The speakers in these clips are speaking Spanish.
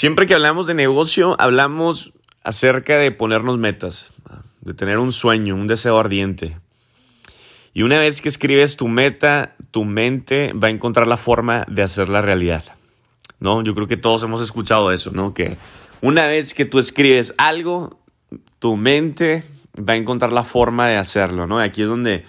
Siempre que hablamos de negocio, hablamos acerca de ponernos metas, de tener un sueño, un deseo ardiente. Y una vez que escribes tu meta, tu mente va a encontrar la forma de hacerla realidad. ¿No? Yo creo que todos hemos escuchado eso, ¿no? Que una vez que tú escribes algo, tu mente va a encontrar la forma de hacerlo, ¿no? Aquí es donde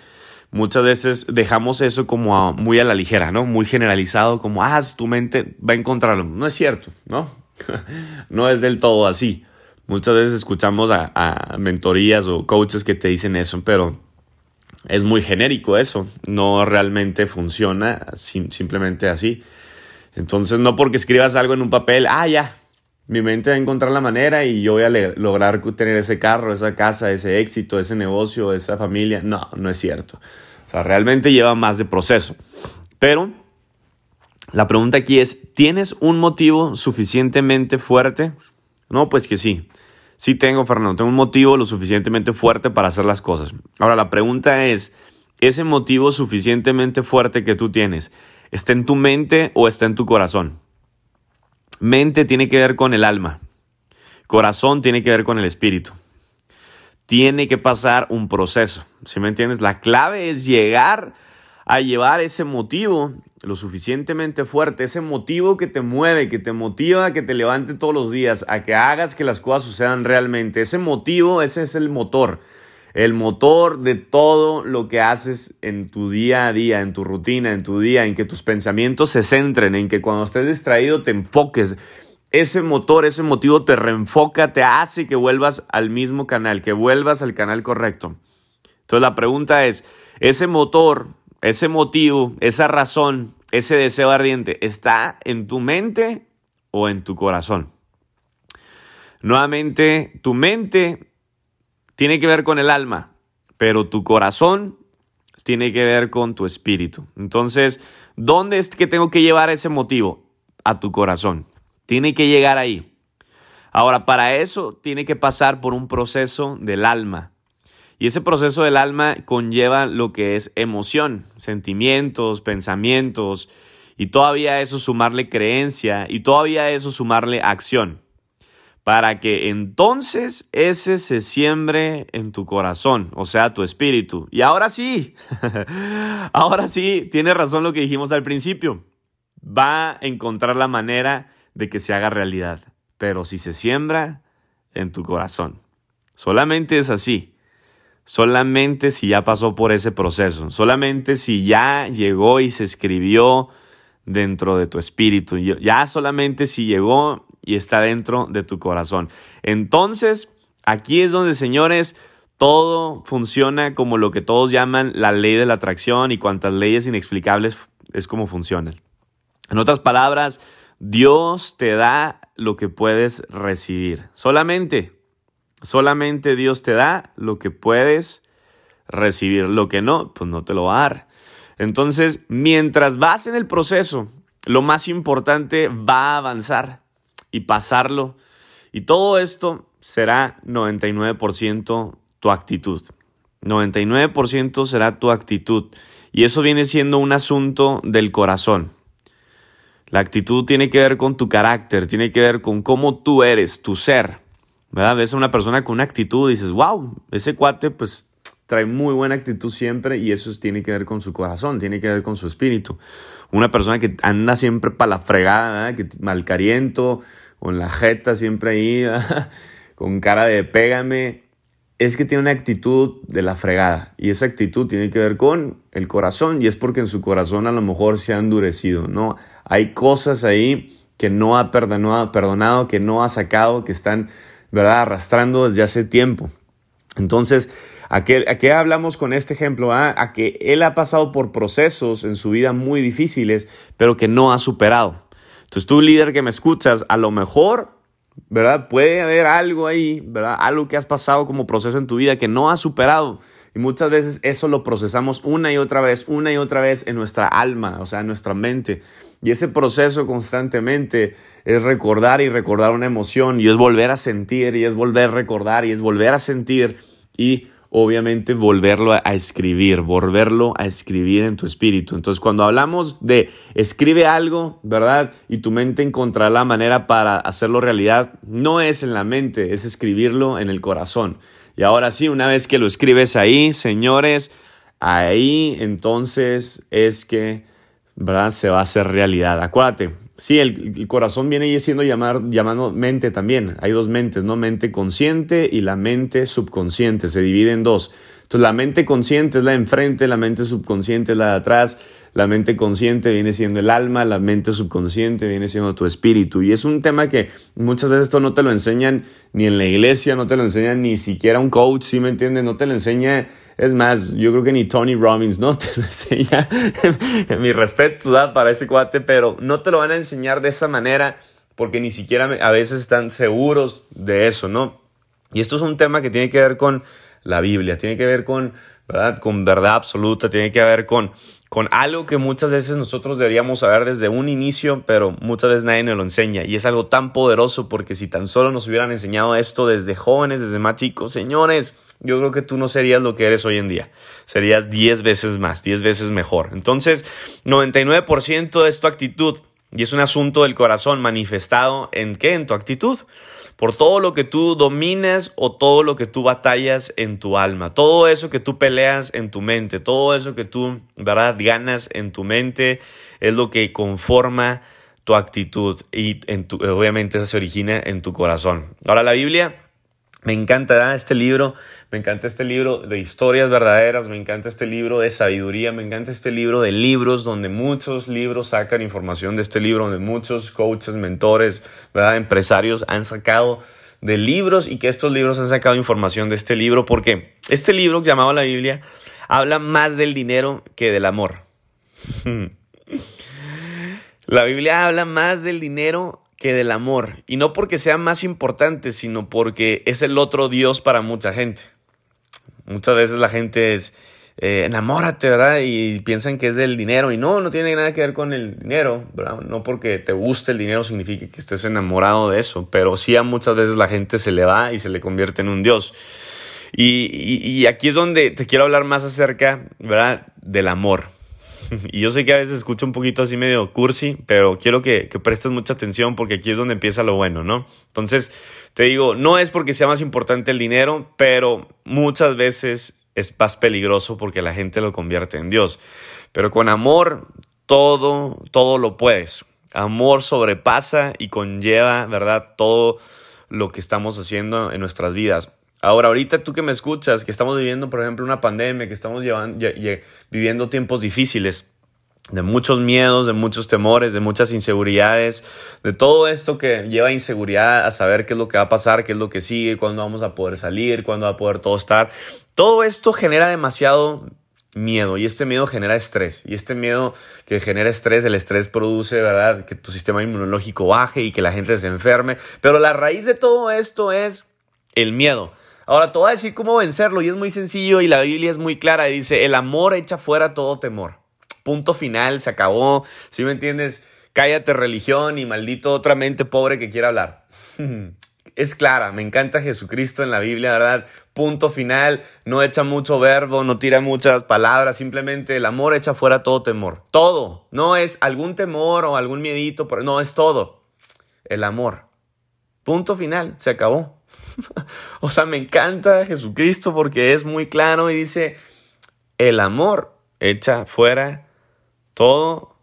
muchas veces dejamos eso como muy a la ligera, ¿no? Muy generalizado, como, ah, tu mente va a encontrarlo. No es cierto, ¿no? no es del todo así. Muchas veces escuchamos a, mentorías o coaches que te dicen eso, pero es muy genérico eso. No realmente funciona simplemente así. Entonces, no porque escribas algo en un papel, ah, ya, mi mente va a encontrar la manera y yo voy a lograr tener ese carro, esa casa, ese éxito, ese negocio, esa familia. No, no es cierto. O sea, realmente lleva más de proceso. Pero la pregunta aquí es, ¿tienes un motivo suficientemente fuerte? No, pues que sí. Sí tengo, Fernando, tengo un motivo lo suficientemente fuerte para hacer las cosas. Ahora, la pregunta es, ¿ese motivo suficientemente fuerte que tú tienes está en tu mente o está en tu corazón? Mente tiene que ver con el alma. Corazón tiene que ver con el espíritu. Tiene que pasar un proceso. ¿Sí me entiendes? La clave es llegar a llevar ese motivo lo suficientemente fuerte, ese motivo que te mueve, que te motiva que te levante todos los días, a que hagas que las cosas sucedan realmente. Ese motivo, ese es el motor. El motor de todo lo que haces en tu día a día, en tu rutina, en tu día, en que tus pensamientos se centren, en que cuando estés distraído te enfoques. Ese motor, ese motivo te reenfoca, te hace que vuelvas al mismo canal, que vuelvas al canal correcto. Entonces la pregunta es, ese motor, ese motivo, esa razón, ese deseo ardiente, ¿está en tu mente o en tu corazón? Nuevamente, tu mente tiene que ver con el alma, pero tu corazón tiene que ver con tu espíritu. Entonces, ¿dónde es que tengo que llevar ese motivo? A tu corazón. Tiene que llegar ahí. Ahora, para eso tiene que pasar por un proceso del alma. Y ese proceso del alma conlleva lo que es emoción, sentimientos, pensamientos, y todavía eso sumarle creencia, y todavía eso sumarle acción para que entonces ese se siembre en tu corazón, o sea, tu espíritu. Y ahora sí, ahora sí, tiene razón lo que dijimos al principio. Va a encontrar la manera de que se haga realidad, pero si se siembra en tu corazón. Solamente es así. Solamente si ya pasó por ese proceso. Solamente si ya llegó y se escribió dentro de tu espíritu. Ya solamente si llegó y está dentro de tu corazón. Entonces, aquí es donde, señores, todo funciona como lo que todos llaman la ley de la atracción y cuantas leyes inexplicables es como funcionan. En otras palabras, Dios te da lo que puedes recibir. Solamente, solamente Dios te da lo que puedes recibir. Lo que no, pues no te lo va a dar. Entonces, mientras vas en el proceso, lo más importante va a avanzar y pasarlo. Y todo esto será 99% tu actitud. 99% será tu actitud. Y eso viene siendo un asunto del corazón. La actitud tiene que ver con tu carácter, tiene que ver con cómo tú eres, tu ser. ¿Verdad? Ves a una persona con una actitud y dices, wow, ese cuate pues trae muy buena actitud siempre y eso tiene que ver con su corazón, tiene que ver con su espíritu. Una persona que anda siempre para la fregada, que malcariento, con la jeta siempre ahí, con cara de pégame, es que tiene una actitud de la fregada y esa actitud tiene que ver con el corazón y es porque en su corazón a lo mejor se ha endurecido, ¿no? Hay cosas ahí que no ha perdonado, perdonado que no ha sacado, que están, ¿verdad?, arrastrando desde hace tiempo. Entonces, ¿A qué, hablamos con este ejemplo? Ah, a que él ha pasado por procesos en su vida muy difíciles, pero que no ha superado. Entonces tú, líder que me escuchas, a lo mejor, ¿verdad? Puede haber algo ahí, ¿verdad? Algo que has pasado como proceso en tu vida que no has superado. Y muchas veces eso lo procesamos una y otra vez, una y otra vez en nuestra alma, o sea, en nuestra mente. Y ese proceso constantemente es recordar y recordar una emoción, y es volver a sentir, y es volver a recordar, y es volver a sentir. Y obviamente volverlo a escribir, volverlo a escribir en tu espíritu. Entonces, cuando hablamos de escribe algo, ¿verdad? Y tu mente encontrará la manera para hacerlo realidad, no es en la mente, es escribirlo en el corazón. Y ahora sí, una vez que lo escribes ahí, señores, ahí entonces es que, ¿verdad? Se va a hacer realidad. Acuérdate, Sí, el, corazón viene siendo llamar, mente también. Hay dos mentes, ¿no? Mente consciente y la mente subconsciente. Se divide en dos. Entonces, la mente consciente es la de enfrente, la mente subconsciente es la de atrás. La mente consciente viene siendo el alma, la mente subconsciente viene siendo tu espíritu. Y es un tema que muchas veces esto no te lo enseñan ni en la iglesia, no te lo enseñan ni siquiera un coach, ¿sí me entiendes? No te lo enseña es más, yo creo que ni Tony Robbins, ¿no? Te lo enseña. Mi respeto para ese cuate, pero no te lo van a enseñar de esa manera porque ni siquiera a veces están seguros de eso, ¿no? Y esto es un tema que tiene que ver con la Biblia, tiene que ver con, ¿verdad? Con verdad absoluta, tiene que ver con, con algo que muchas veces nosotros deberíamos saber desde un inicio, pero muchas veces nadie nos lo enseña. Y es algo tan poderoso porque si tan solo nos hubieran enseñado esto desde jóvenes, desde más chicos, señores, yo creo que tú no serías lo que eres hoy en día. Serías 10 veces más, 10 veces mejor. Entonces, 99% es tu actitud y es un asunto del corazón manifestado en qué? En tu actitud. Por todo lo que tú dominas o todo lo que tú batallas en tu alma. Todo eso que tú peleas en tu mente. Todo eso que tú, ¿verdad? Ganas en tu mente es lo que conforma tu actitud y en tu, obviamente eso se origina en tu corazón. Ahora la Biblia me encanta este libro, me encanta este libro de historias verdaderas, me encanta este libro de sabiduría, me encanta este libro de libros donde muchos libros sacan información de este libro, donde muchos coaches, mentores, empresarios han sacado de libros y que estos libros han sacado información de este libro porque este libro llamado la Biblia habla más del dinero que del amor. La Biblia habla más del dinero que del amor. Y no porque sea más importante, sino porque es el otro Dios para mucha gente. Muchas veces la gente es, eh, enamórate, ¿verdad? Y piensan que es del dinero. Y no, no tiene nada que ver con el dinero, ¿verdad? No porque te guste el dinero significa que estés enamorado de eso. Pero sí a muchas veces la gente se le va y se le convierte en un Dios. Y, y aquí es donde te quiero hablar más acerca, ¿verdad? Del amor. Y yo sé que a veces escucho un poquito así medio cursi, pero quiero que, prestes mucha atención porque aquí es donde empieza lo bueno, ¿no? Entonces, te digo, no es porque sea más importante el dinero, pero muchas veces es más peligroso porque la gente lo convierte en Dios. Pero con amor, todo, todo lo puedes. Amor sobrepasa y conlleva, ¿verdad? Todo lo que estamos haciendo en nuestras vidas. Ahora, ahorita tú que me escuchas, que estamos viviendo, por ejemplo, una pandemia, que estamos llevando, viviendo tiempos difíciles, de muchos miedos, de muchos temores, de muchas inseguridades, de todo esto que lleva inseguridad a saber qué es lo que va a pasar, qué es lo que sigue, cuándo vamos a poder salir, cuándo va a poder todo estar. Todo esto genera demasiado miedo y este miedo genera estrés y este miedo que genera estrés, el estrés produce, ¿verdad?, que tu sistema inmunológico baje y que la gente se enferme, pero la raíz de todo esto es el miedo. Ahora te voy a decir cómo vencerlo y es muy sencillo y la Biblia es muy clara. Dice, el amor echa fuera todo temor. Punto final, se acabó. Si me entiendes? Cállate religión y maldito otra mente pobre que quiera hablar. es clara, me encanta Jesucristo en la Biblia, ¿verdad? Punto final, no echa mucho verbo, no tira muchas palabras, simplemente el amor echa fuera todo temor. Todo, no es algún temor o algún miedito, no, es todo. El amor. Punto final, se acabó. o sea, me encanta Jesucristo porque es muy claro y dice, el amor echa fuera todo,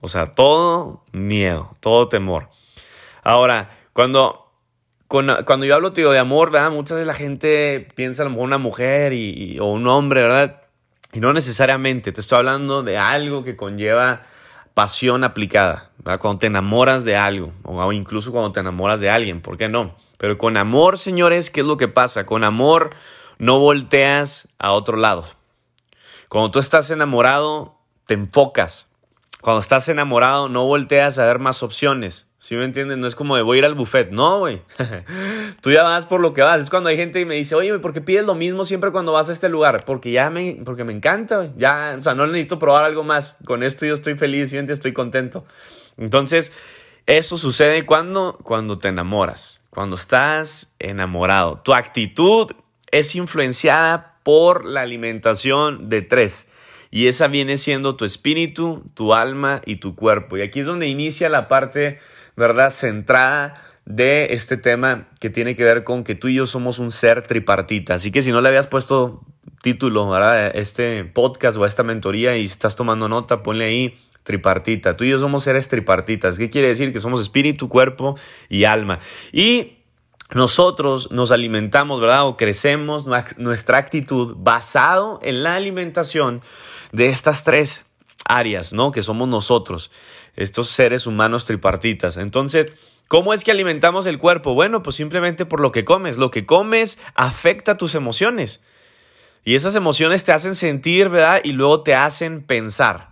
o sea, todo miedo, todo temor. Ahora, cuando, cuando yo hablo, tío, de amor, ¿verdad? Muchas veces la gente piensa a lo mejor una mujer y, o un hombre, ¿verdad? Y no necesariamente, te estoy hablando de algo que conlleva pasión aplicada, ¿verdad? Cuando te enamoras de algo, o incluso cuando te enamoras de alguien, ¿por qué no? Pero con amor, señores, ¿qué es lo que pasa? Con amor no volteas a otro lado. Cuando tú estás enamorado, te enfocas. Cuando estás enamorado, no volteas a ver más opciones. ¿Sí me entiendes? No es como de voy a ir al buffet. No, güey. Tú ya vas por lo que vas. Es cuando hay gente que me dice, oye, ¿por qué pides lo mismo siempre cuando vas a este lugar? Porque ya me, porque me encanta, güey. Ya, o sea, no necesito probar algo más. Con esto yo estoy feliz, y estoy contento. Entonces, eso sucede cuando, cuando te enamoras cuando estás enamorado. Tu actitud es influenciada por la alimentación de tres. Y esa viene siendo tu espíritu, tu alma y tu cuerpo. Y aquí es donde inicia la parte, ¿verdad?, centrada de este tema que tiene que ver con que tú y yo somos un ser tripartita. Así que si no le habías puesto título a este podcast o a esta mentoría y estás tomando nota, ponle ahí tripartita. Tú y yo somos seres tripartitas. ¿Qué quiere decir? Que somos espíritu, cuerpo y alma. Y nosotros nos alimentamos, ¿verdad? O crecemos nuestra actitud basado en la alimentación de estas tres áreas, ¿no? Que somos nosotros, estos seres humanos tripartitas. Entonces, ¿cómo es que alimentamos el cuerpo? Bueno, pues simplemente por lo que comes. Lo que comes afecta tus emociones. Y esas emociones te hacen sentir, ¿verdad? Y luego te hacen pensar.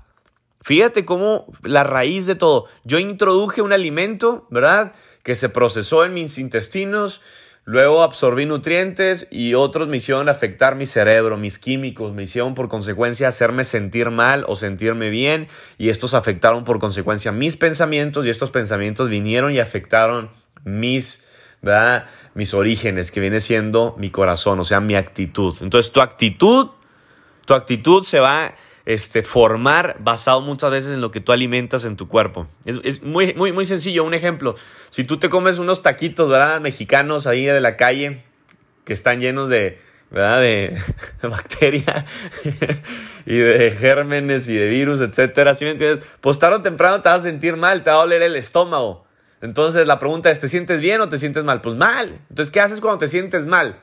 Fíjate cómo la raíz de todo. Yo introduje un alimento, ¿verdad? Que se procesó en mis intestinos, Luego absorbí nutrientes y otros me hicieron afectar mi cerebro, mis químicos, me hicieron por consecuencia hacerme sentir mal o sentirme bien y estos afectaron por consecuencia mis pensamientos y estos pensamientos vinieron y afectaron mis, ¿verdad? mis orígenes, que viene siendo mi corazón, o sea, mi actitud. Entonces tu actitud, tu actitud se va este, formar basado muchas veces en lo que tú alimentas en tu cuerpo. Es, muy, muy, muy sencillo. Un ejemplo, si tú te comes unos taquitos, ¿verdad? Mexicanos ahí de la calle que están llenos de, ¿verdad? De, bacteria y de gérmenes y de virus, etcétera, ¿sí me entiendes? Pues tarde o temprano te vas a sentir mal, te va a doler el estómago. Entonces la pregunta es, ¿te sientes bien o te sientes mal? Pues mal. Entonces, ¿qué haces cuando te sientes mal?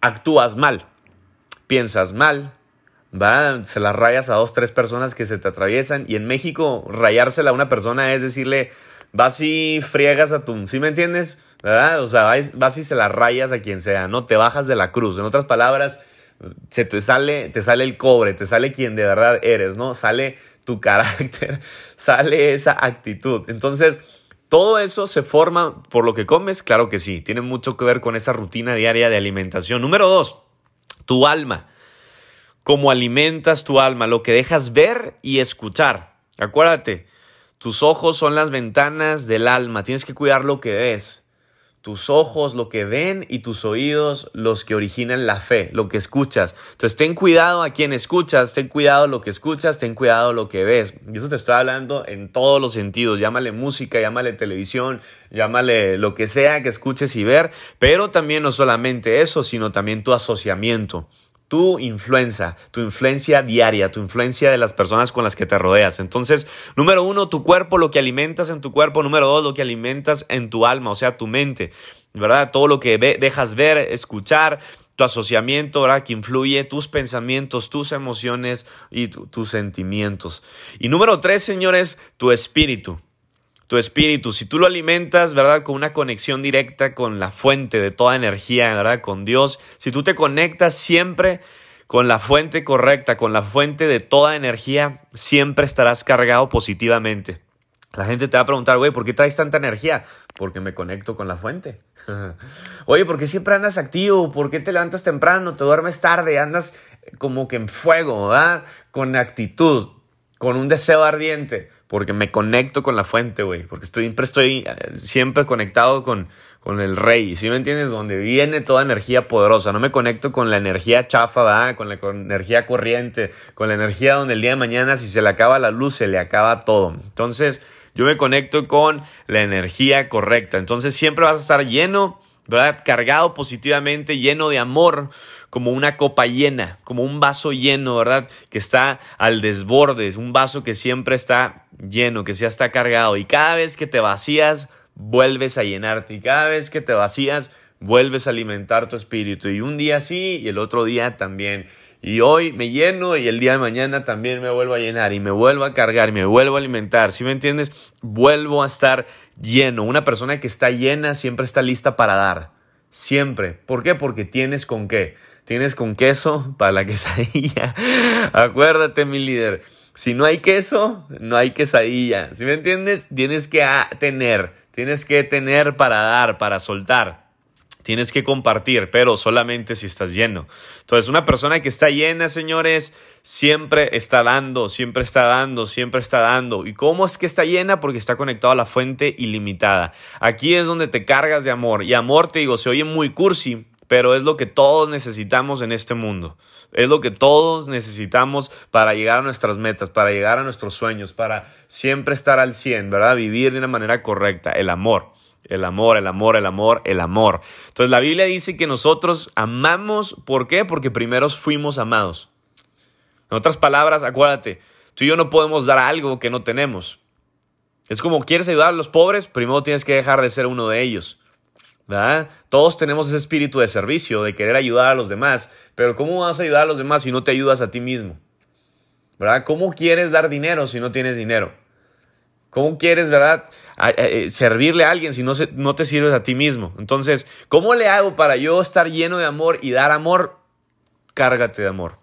Actúas mal, piensas mal, se las rayas a dos, tres personas que se te atraviesan. Y en México, rayársela a una persona es decirle, vas y friegas a tu. ¿Sí me entiendes? ¿Verdad? O sea, vas, y se las rayas a quien sea, ¿no? Te bajas de la cruz. En otras palabras, se te sale, te sale el cobre, te sale quien de verdad eres, ¿no? Sale tu carácter, sale esa actitud. Entonces, todo eso se forma por lo que comes, claro que sí. Tiene mucho que ver con esa rutina diaria de alimentación. Número dos, tu alma cómo alimentas tu alma, lo que dejas ver y escuchar. Acuérdate, tus ojos son las ventanas del alma, tienes que cuidar lo que ves. Tus ojos lo que ven y tus oídos los que originan la fe, lo que escuchas. Entonces ten cuidado a quien escuchas, ten cuidado lo que escuchas, ten cuidado lo que ves. Y eso te estoy hablando en todos los sentidos. Llámale música, llámale televisión, llámale lo que sea que escuches y ver, pero también no solamente eso, sino también tu asociamiento tu influencia, tu influencia diaria, tu influencia de las personas con las que te rodeas. Entonces, número uno, tu cuerpo, lo que alimentas en tu cuerpo. Número dos, lo que alimentas en tu alma, o sea, tu mente, ¿verdad? Todo lo que dejas ver, escuchar, tu asociamiento, ¿verdad? Que influye tus pensamientos, tus emociones y tus sentimientos. Y número tres, señores, tu espíritu tu espíritu, si tú lo alimentas, ¿verdad? Con una conexión directa con la fuente de toda energía, ¿verdad? Con Dios, si tú te conectas siempre con la fuente correcta, con la fuente de toda energía, siempre estarás cargado positivamente. La gente te va a preguntar, güey, ¿por qué traes tanta energía? Porque me conecto con la fuente. Oye, ¿por qué siempre andas activo? ¿Por qué te levantas temprano? ¿Te duermes tarde? Andas como que en fuego, ¿verdad? Con actitud, con un deseo ardiente porque me conecto con la fuente, güey, porque estoy, siempre estoy conectado con, con el rey, ¿sí me entiendes? Donde viene toda energía poderosa, no me conecto con la energía chafa, ¿verdad? Con la energía corriente, con la energía donde el día de mañana si se le acaba la luz, se le acaba todo. Entonces, yo me conecto con la energía correcta, entonces siempre vas a estar lleno, ¿verdad? Cargado positivamente, lleno de amor, como una copa llena, como un vaso lleno, ¿verdad? Que está al desborde, es un vaso que siempre está lleno, que ya está cargado. Y cada vez que te vacías, vuelves a llenarte. Y cada vez que te vacías, vuelves a alimentar tu espíritu. Y un día sí y el otro día también. Y hoy me lleno y el día de mañana también me vuelvo a llenar y me vuelvo a cargar y me vuelvo a alimentar. ¿Sí me entiendes? Vuelvo a estar lleno. Una persona que está llena siempre está lista para dar. Siempre. ¿Por qué? Porque tienes con qué. Tienes con queso para la quesadilla. Acuérdate, mi líder. Si no hay queso, no hay quesadilla. ¿Sí me entiendes? Tienes que tener. Tienes que tener para dar, para soltar. Tienes que compartir, pero solamente si estás lleno. Entonces, una persona que está llena, señores, siempre está dando, siempre está dando, siempre está dando. ¿Y cómo es que está llena? Porque está conectado a la fuente ilimitada. Aquí es donde te cargas de amor. Y amor, te digo, se oye muy cursi, pero es lo que todos necesitamos en este mundo. Es lo que todos necesitamos para llegar a nuestras metas, para llegar a nuestros sueños, para siempre estar al 100, ¿verdad? Vivir de una manera correcta, el amor. El amor, el amor, el amor, el amor. Entonces la Biblia dice que nosotros amamos, ¿por qué? Porque primero fuimos amados. En otras palabras, acuérdate, tú y yo no podemos dar algo que no tenemos. Es como quieres ayudar a los pobres, primero tienes que dejar de ser uno de ellos. Todos tenemos ese espíritu de servicio, de querer ayudar a los demás, pero ¿cómo vas a ayudar a los demás si no te ayudas a ti mismo? ¿Verdad? ¿Cómo quieres dar dinero si no tienes dinero? ¿Cómo quieres, verdad, eh, servirle a alguien si no, no te sirves a ti mismo? Entonces, ¿cómo le hago para yo estar lleno de amor y dar amor? Cárgate de amor.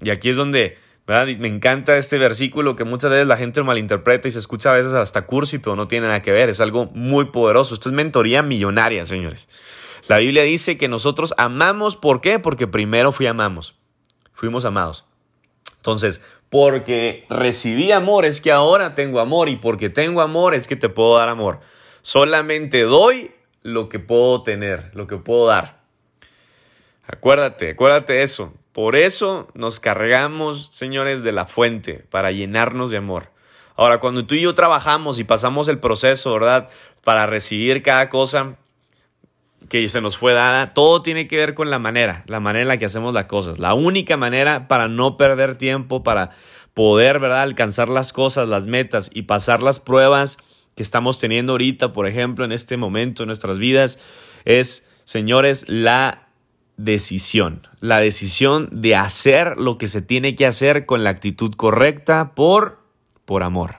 Y aquí es donde, Me encanta este versículo que muchas veces la gente lo malinterpreta y se escucha a veces hasta cursi, pero no tiene nada que ver. Es algo muy poderoso. Esto es mentoría millonaria, señores. La Biblia dice que nosotros amamos, ¿por qué? Porque primero fui amamos. Fuimos amados. Entonces, porque recibí amor es que ahora tengo amor y porque tengo amor es que te puedo dar amor. Solamente doy lo que puedo tener, lo que puedo dar. Acuérdate, acuérdate eso. Por eso nos cargamos, señores, de la fuente, para llenarnos de amor. Ahora, cuando tú y yo trabajamos y pasamos el proceso, ¿verdad? Para recibir cada cosa, que se nos fue dada, todo tiene que ver con la manera, la manera en la que hacemos las cosas. La única manera para no perder tiempo, para poder, ¿verdad?, alcanzar las cosas, las metas y pasar las pruebas que estamos teniendo ahorita, por ejemplo, en este momento en nuestras vidas, es, señores, la decisión. La decisión de hacer lo que se tiene que hacer con la actitud correcta por, por amor.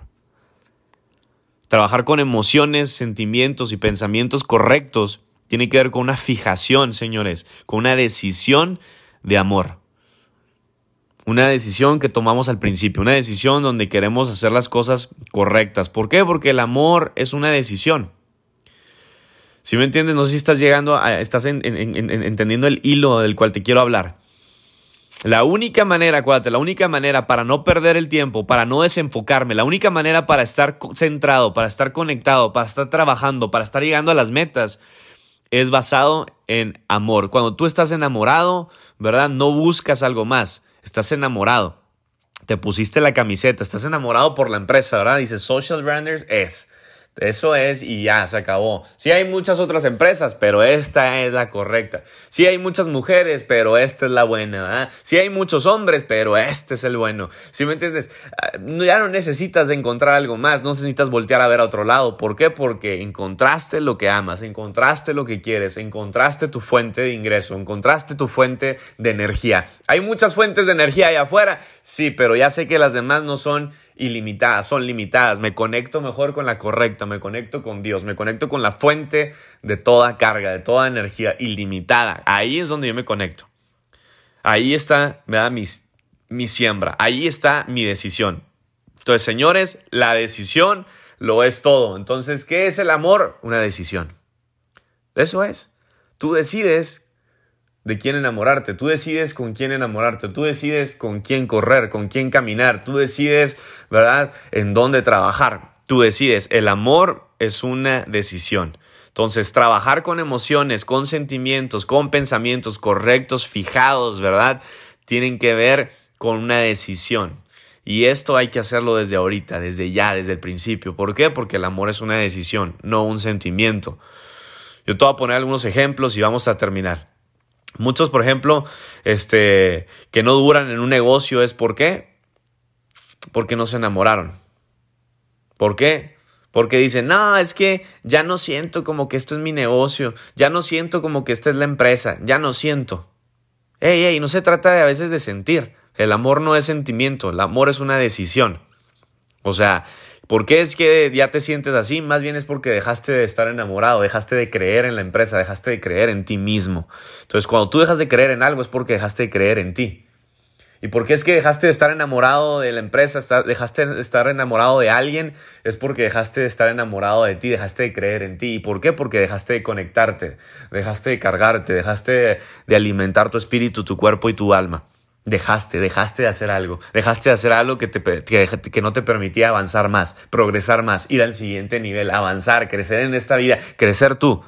Trabajar con emociones, sentimientos y pensamientos correctos tiene que ver con una fijación, señores, con una decisión de amor. Una decisión que tomamos al principio, una decisión donde queremos hacer las cosas correctas. ¿Por qué? Porque el amor es una decisión. Si me entiendes, no sé si estás llegando, a, estás entendiendo el hilo del cual te quiero hablar. La única manera, acuérdate, la única manera para no perder el tiempo, para no desenfocarme, la única manera para estar centrado, para estar conectado, para estar trabajando, para estar llegando a las metas, es basado en amor. Cuando tú estás enamorado, ¿verdad? No buscas algo más, estás enamorado. Te pusiste la camiseta, estás enamorado por la empresa, ¿verdad? Dices, Social Branders es. Eso es y ya, se acabó. Sí hay muchas otras empresas, pero esta es la correcta. Sí hay muchas mujeres, pero esta es la buena. ¿verdad? Sí hay muchos hombres, pero este es el bueno. ¿Sí me entiendes? Ah, ya no necesitas encontrar algo más, no necesitas voltear a ver a otro lado. ¿Por qué? Porque encontraste lo que amas, encontraste lo que quieres, encontraste tu fuente de ingreso, encontraste tu fuente de energía. Hay muchas fuentes de energía allá afuera, sí, pero ya sé que las demás no son ilimitadas, son limitadas. Me conecto mejor con la correcta, me conecto con Dios, me conecto con la fuente de toda carga, de toda energía ilimitada. Ahí es donde yo me conecto. Ahí está, me da mi, mi siembra, ahí está mi decisión. Entonces, señores, la decisión lo es todo. Entonces, ¿qué es el amor? Una decisión. Eso es. Tú decides de quién enamorarte, tú decides con quién enamorarte, tú decides con quién correr, con quién caminar, tú decides, ¿verdad?, en dónde trabajar, tú decides. El amor es una decisión. Entonces, trabajar con emociones, con sentimientos, con pensamientos correctos, fijados, ¿verdad? Tienen que ver con una decisión. Y esto hay que hacerlo desde ahorita, desde ya, desde el principio. ¿Por qué? Porque el amor es una decisión, no un sentimiento. Yo te voy a poner algunos ejemplos y vamos a terminar. Muchos, por ejemplo, este, que no duran en un negocio es ¿por qué? Porque no se enamoraron. ¿Por qué? Porque dicen, no, es que ya no siento como que esto es mi negocio, ya no siento como que esta es la empresa, ya no siento. Ey, ey, no se trata de a veces de sentir. El amor no es sentimiento, el amor es una decisión. O sea, ¿Por qué es que ya te sientes así? Más bien es porque dejaste de estar enamorado, dejaste de creer en la empresa, dejaste de creer en ti mismo. Entonces, cuando tú dejas de creer en algo es porque dejaste de creer en ti. ¿Y por qué es que dejaste de estar enamorado de la empresa, dejaste de estar enamorado de alguien? Es porque dejaste de estar enamorado de ti, dejaste de creer en ti. ¿Y por qué? Porque dejaste de conectarte, dejaste de cargarte, dejaste de alimentar tu espíritu, tu cuerpo y tu alma. Dejaste, dejaste de hacer algo, dejaste de hacer algo que, te, que, no te permitía avanzar más, progresar más, ir al siguiente nivel, avanzar, crecer en esta vida, crecer tú.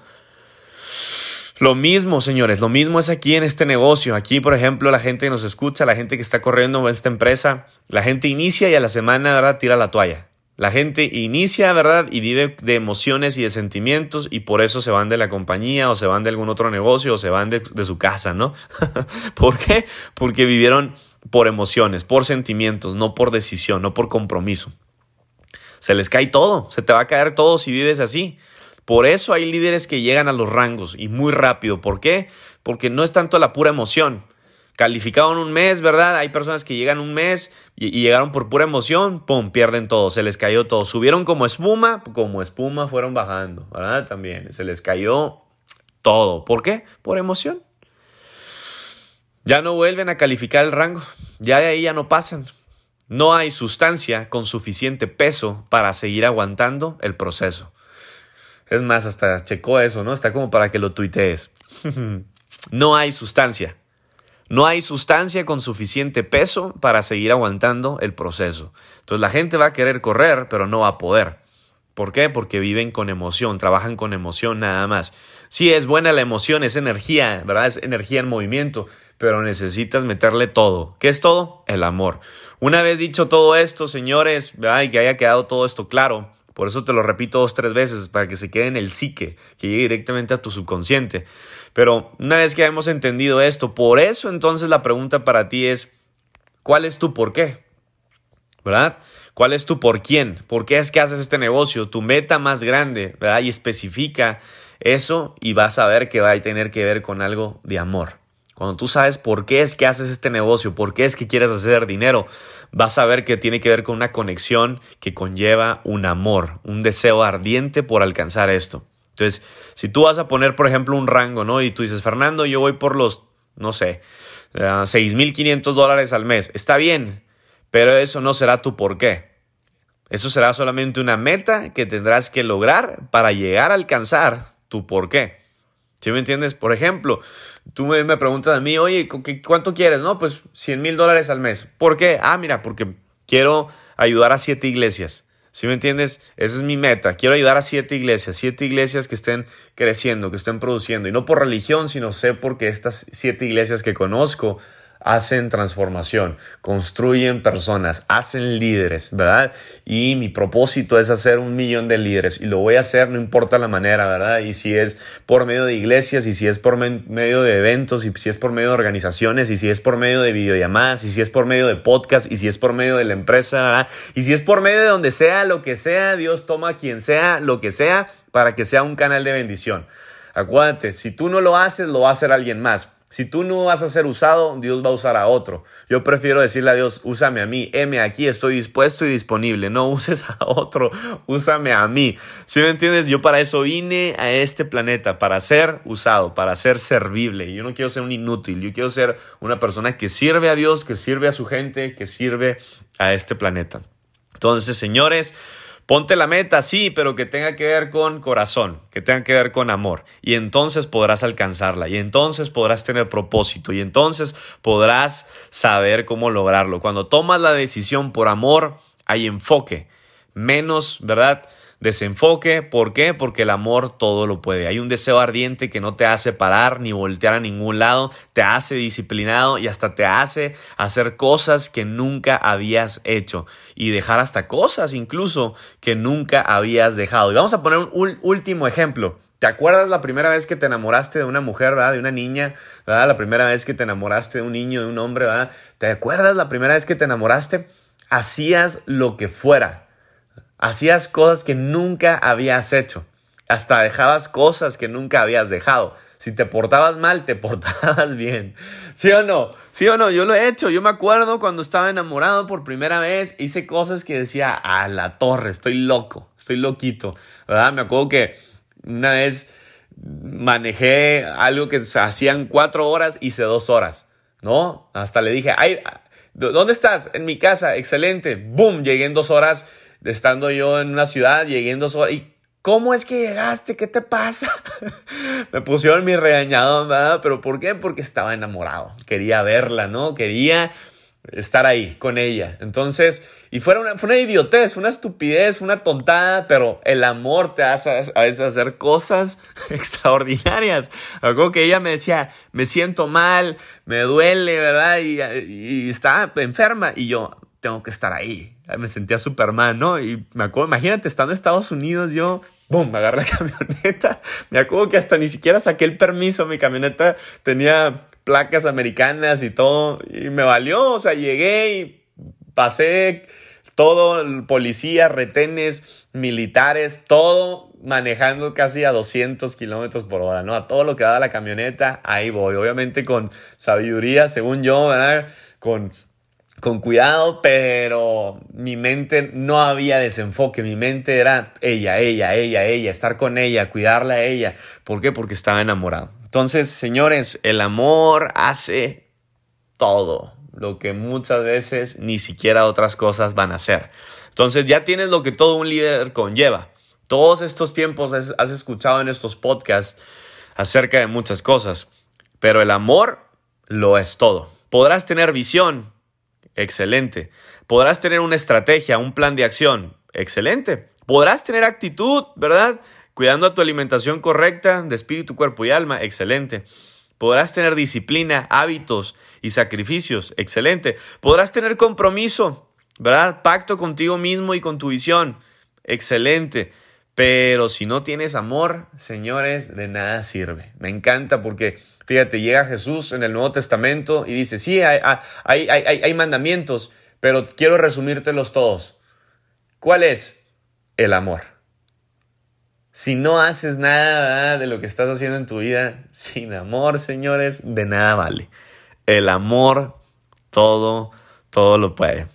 Lo mismo, señores, lo mismo es aquí en este negocio. Aquí, por ejemplo, la gente que nos escucha, la gente que está corriendo en esta empresa, la gente inicia y a la semana, ¿verdad? Tira la toalla. La gente inicia, ¿verdad? Y vive de emociones y de sentimientos y por eso se van de la compañía o se van de algún otro negocio o se van de, su casa, ¿no? ¿Por qué? Porque vivieron por emociones, por sentimientos, no por decisión, no por compromiso. Se les cae todo, se te va a caer todo si vives así. Por eso hay líderes que llegan a los rangos y muy rápido. ¿Por qué? Porque no es tanto la pura emoción. Calificaron un mes, ¿verdad? Hay personas que llegan un mes y, llegaron por pura emoción, ¡pum! Pierden todo, se les cayó todo. Subieron como espuma, como espuma fueron bajando, ¿verdad? También se les cayó todo. ¿Por qué? Por emoción. Ya no vuelven a calificar el rango, ya de ahí ya no pasan. No hay sustancia con suficiente peso para seguir aguantando el proceso. Es más, hasta checó eso, ¿no? Está como para que lo tuitees. no hay sustancia. No hay sustancia con suficiente peso para seguir aguantando el proceso. Entonces la gente va a querer correr, pero no va a poder. ¿Por qué? Porque viven con emoción, trabajan con emoción nada más. Sí, es buena la emoción, es energía, ¿verdad? Es energía en movimiento, pero necesitas meterle todo. ¿Qué es todo? El amor. Una vez dicho todo esto, señores, ¿verdad? Y que haya quedado todo esto claro, por eso te lo repito dos, tres veces, para que se quede en el psique, que llegue directamente a tu subconsciente. Pero una vez que hemos entendido esto, por eso entonces la pregunta para ti es, ¿cuál es tu por qué? ¿Verdad? ¿Cuál es tu por quién? ¿Por qué es que haces este negocio? Tu meta más grande, ¿verdad? Y especifica eso y vas a ver que va a tener que ver con algo de amor. Cuando tú sabes por qué es que haces este negocio, por qué es que quieres hacer dinero, vas a ver que tiene que ver con una conexión que conlleva un amor, un deseo ardiente por alcanzar esto. Entonces, si tú vas a poner, por ejemplo, un rango, ¿no? Y tú dices, Fernando, yo voy por los, no sé, uh, eh, 6.500 dólares al mes. Está bien, pero eso no será tu por qué. Eso será solamente una meta que tendrás que lograr para llegar a alcanzar tu por qué. ¿Sí me entiendes? Por ejemplo, tú me, preguntas a mí, oye, ¿cuánto quieres? No, pues 100 mil dólares al mes. ¿Por qué? Ah, mira, porque quiero ayudar a siete iglesias. ¿Sí me entiendes? Esa es mi meta. Quiero ayudar a siete iglesias, siete iglesias que estén creciendo, que estén produciendo. Y no por religión, sino sé porque estas siete iglesias que conozco hacen transformación, construyen personas, hacen líderes, ¿verdad? Y mi propósito es hacer un millón de líderes y lo voy a hacer no importa la manera, ¿verdad? Y si es por medio de iglesias y si es por medio de eventos y si es por medio de organizaciones y si es por medio de videollamadas y si es por medio de podcast y si es por medio de la empresa, ¿verdad? Y si es por medio de donde sea, lo que sea, Dios toma a quien sea, lo que sea, para que sea un canal de bendición. Acuérdate, si tú no lo haces, lo va a hacer alguien más. Si tú no vas a ser usado, Dios va a usar a otro. Yo prefiero decirle a Dios, úsame a mí, M aquí, estoy dispuesto y disponible. No uses a otro, úsame a mí. Si me entiendes? Yo para eso vine a este planeta, para ser usado, para ser servible. Yo no quiero ser un inútil, yo quiero ser una persona que sirve a Dios, que sirve a su gente, que sirve a este planeta. Entonces, señores, Ponte la meta, sí, pero que tenga que ver con corazón, que tenga que ver con amor. Y entonces podrás alcanzarla, y entonces podrás tener propósito, y entonces podrás saber cómo lograrlo. Cuando tomas la decisión por amor, hay enfoque, menos, ¿verdad? Desenfoque. ¿Por qué? Porque el amor todo lo puede. Hay un deseo ardiente que no te hace parar ni voltear a ningún lado, te hace disciplinado y hasta te hace hacer cosas que nunca habías hecho y dejar hasta cosas incluso que nunca habías dejado. Y vamos a poner un último ejemplo. ¿Te acuerdas la primera vez que te enamoraste de una mujer. De una niña, ¿verdad? La primera vez que te enamoraste de un niño, de un hombre, ¿verdad? ¿Te acuerdas la primera vez que te enamoraste? Hacías lo que fuera Hacías cosas que nunca habías hecho. Hasta dejabas cosas que nunca habías dejado. Si te portabas mal, te portabas bien. ¿Sí o no? ¿Sí o no? Yo lo he hecho. Yo me acuerdo cuando estaba enamorado por primera vez, hice cosas que decía, a la torre, estoy loco, estoy loquito. ¿Verdad? Me acuerdo que una vez manejé algo que se hacían cuatro horas, hice dos horas. ¿No? Hasta le dije, ¿dónde estás? En mi casa, excelente. ¡Boom! Llegué en dos horas estando yo en una ciudad, llegué en. ¿Y cómo es que llegaste? ¿Qué te pasa? Me pusieron mi regañado, ¿verdad? ¿Pero por qué? Porque estaba enamorado. Quería verla, ¿no? Quería estar ahí con ella. Entonces, y fue una, fue una idiotez, una estupidez, una tontada, pero el amor te hace a veces hacer cosas extraordinarias. Algo que ella me decía, me siento mal, me duele, ¿verdad? Y, y, está enferma. Y yo, tengo que estar ahí. Me sentía Superman, ¿no? Y me acuerdo, imagínate, estando en Estados Unidos, yo, boom, me agarré la camioneta. Me acuerdo que hasta ni siquiera saqué el permiso. Mi camioneta tenía placas americanas y todo. Y me valió, o sea, llegué y pasé todo, policía, retenes, militares, todo manejando casi a 200 kilómetros por hora, ¿no? A todo lo que da la camioneta, ahí voy. Obviamente con sabiduría, según yo, ¿verdad? Con con cuidado, pero mi mente no había desenfoque, mi mente era ella, ella, ella, ella, estar con ella, cuidarla a ella. ¿Por qué? Porque estaba enamorado. Entonces, señores, el amor hace todo, lo que muchas veces ni siquiera otras cosas van a hacer. Entonces ya tienes lo que todo un líder conlleva. Todos estos tiempos has, escuchado en estos podcasts acerca de muchas cosas, pero el amor lo es todo. Podrás tener visión, Excelente. Podrás tener una estrategia, un plan de acción. Excelente. Podrás tener actitud, ¿verdad? Cuidando a tu alimentación correcta de espíritu, cuerpo y alma. Excelente. Podrás tener disciplina, hábitos y sacrificios. Excelente. Podrás tener compromiso, ¿verdad? Pacto contigo mismo y con tu visión. Excelente. Pero si no tienes amor, señores, de nada sirve. Me encanta porque Fíjate, llega Jesús en el Nuevo Testamento y dice, sí, hay, hay, hay, mandamientos, pero quiero resumírtelos todos. ¿Cuál es? El amor. Si no haces nada de lo que estás haciendo en tu vida sin amor, señores, de nada vale. El amor todo, todo lo puede.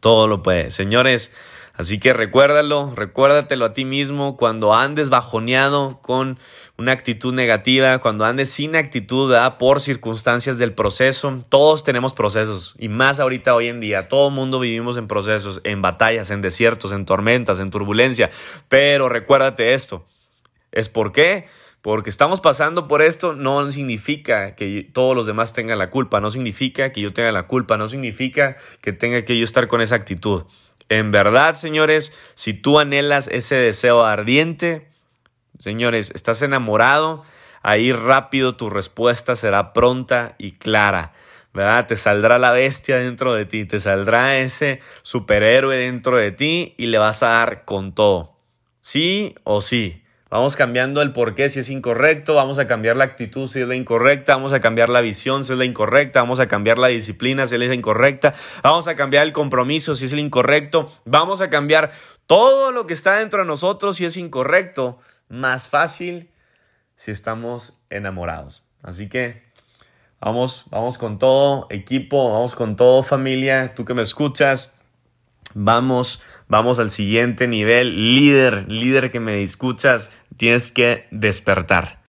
Todo lo puede. Señores, Así que recuérdalo, recuérdatelo a ti mismo cuando andes bajoneado con una actitud negativa, cuando andes sin actitud por circunstancias del proceso. Todos tenemos procesos y más ahorita hoy en día. Todo mundo vivimos en procesos, en batallas, en desiertos, en tormentas, en turbulencia. Pero recuérdate esto. ¿Es por qué? Porque estamos pasando por esto no significa que todos los demás tengan la culpa, no significa que yo tenga la culpa, no significa que tenga que yo estar con esa actitud. En verdad, señores, si tú anhelas ese deseo ardiente, señores, estás enamorado, ahí rápido tu respuesta será pronta y clara. ¿verdad? Te saldrá la bestia dentro de ti, te saldrá ese superhéroe dentro de ti y le vas a dar con todo. Sí o sí. Vamos cambiando el por qué si es incorrecto, vamos a cambiar la actitud si es la incorrecta, vamos a cambiar la visión si es la incorrecta, vamos a cambiar la disciplina si es la incorrecta, vamos a cambiar el compromiso si es el incorrecto, vamos a cambiar todo lo que está dentro de nosotros si es incorrecto. Más fácil si estamos enamorados. Así que vamos, vamos con todo equipo, vamos con todo familia, tú que me escuchas. Vamos, vamos al siguiente nivel. Líder, líder que me escuchas, tienes que despertar.